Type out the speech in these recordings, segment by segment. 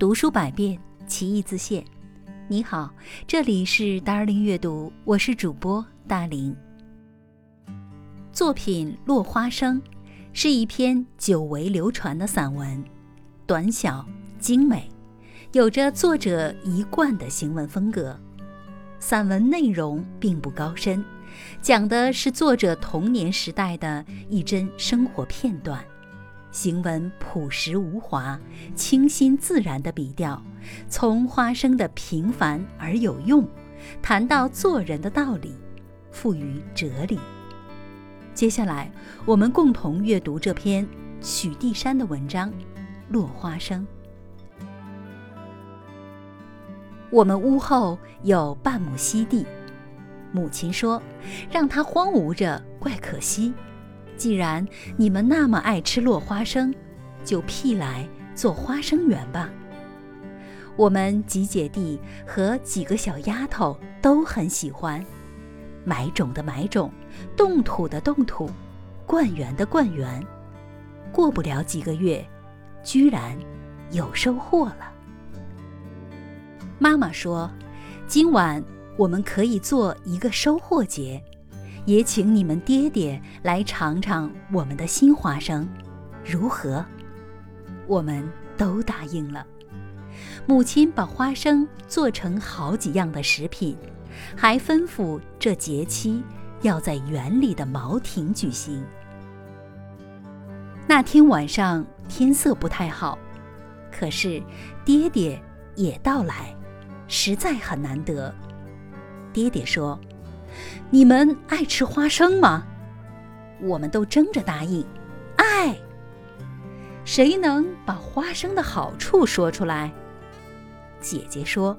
读书百遍，其义自现。你好，这里是达尔林阅读，我是主播大林。作品《落花生》是一篇久违流传的散文，短小精美，有着作者一贯的行文风格。散文内容并不高深，讲的是作者童年时代的一帧生活片段。行文朴实无华、清新自然的笔调，从花生的平凡而有用，谈到做人的道理，赋予哲理。接下来，我们共同阅读这篇许地山的文章《落花生》。我们屋后有半亩西地，母亲说：“让它荒芜着，怪可惜。”既然你们那么爱吃落花生，就辟来做花生园吧。我们几姐弟和几个小丫头都很喜欢，买种的买种，动土的动土，灌园的灌园。过不了几个月，居然有收获了。妈妈说：“今晚我们可以做一个收获节。”也请你们爹爹来尝尝我们的新花生，如何？我们都答应了。母亲把花生做成好几样的食品，还吩咐这节期要在园里的茅亭举行。那天晚上天色不太好，可是爹爹也到来，实在很难得。爹爹说。你们爱吃花生吗？我们都争着答应，爱。谁能把花生的好处说出来？姐姐说，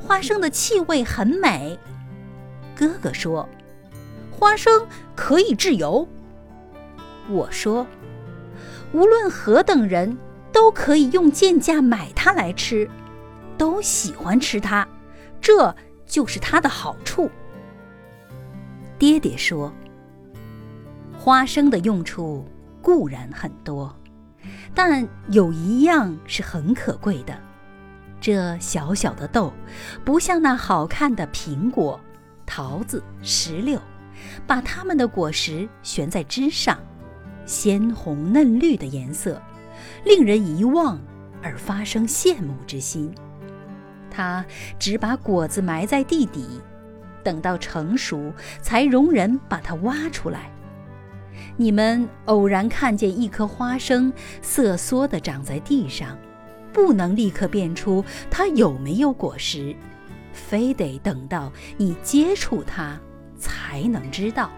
花生的气味很美。哥哥说，花生可以制油。我说，无论何等人都可以用贱价买它来吃，都喜欢吃它，这就是它的好处。爹爹说：“花生的用处固然很多，但有一样是很可贵的。这小小的豆，不像那好看的苹果、桃子、石榴，把它们的果实悬在枝上，鲜红嫩绿的颜色，令人一望而发生羡慕之心。它只把果子埋在地底。”等到成熟，才容人把它挖出来。你们偶然看见一颗花生瑟缩地长在地上，不能立刻辨出它有没有果实，非得等到你接触它才能知道。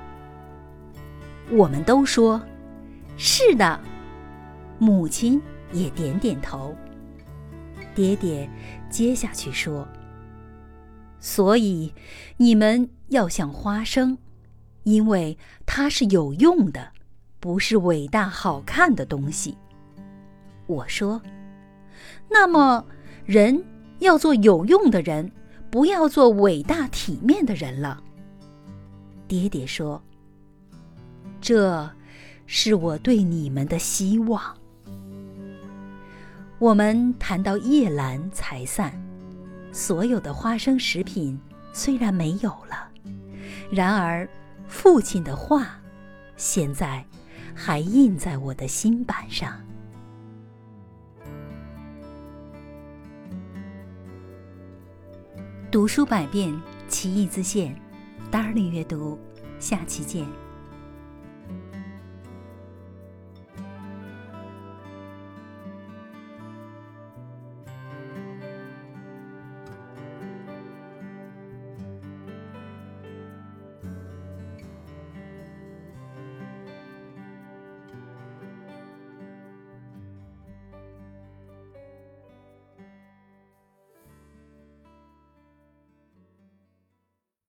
我们都说：“是的。”母亲也点点头。爹爹接下去说。所以，你们要像花生，因为它是有用的，不是伟大好看的东西。我说，那么人要做有用的人，不要做伟大体面的人了。爹爹说，这是我对你们的希望。我们谈到夜阑才散。所有的花生食品虽然没有了，然而父亲的话，现在还印在我的心板上。读书百遍，其义自现。达尔阅读，下期见。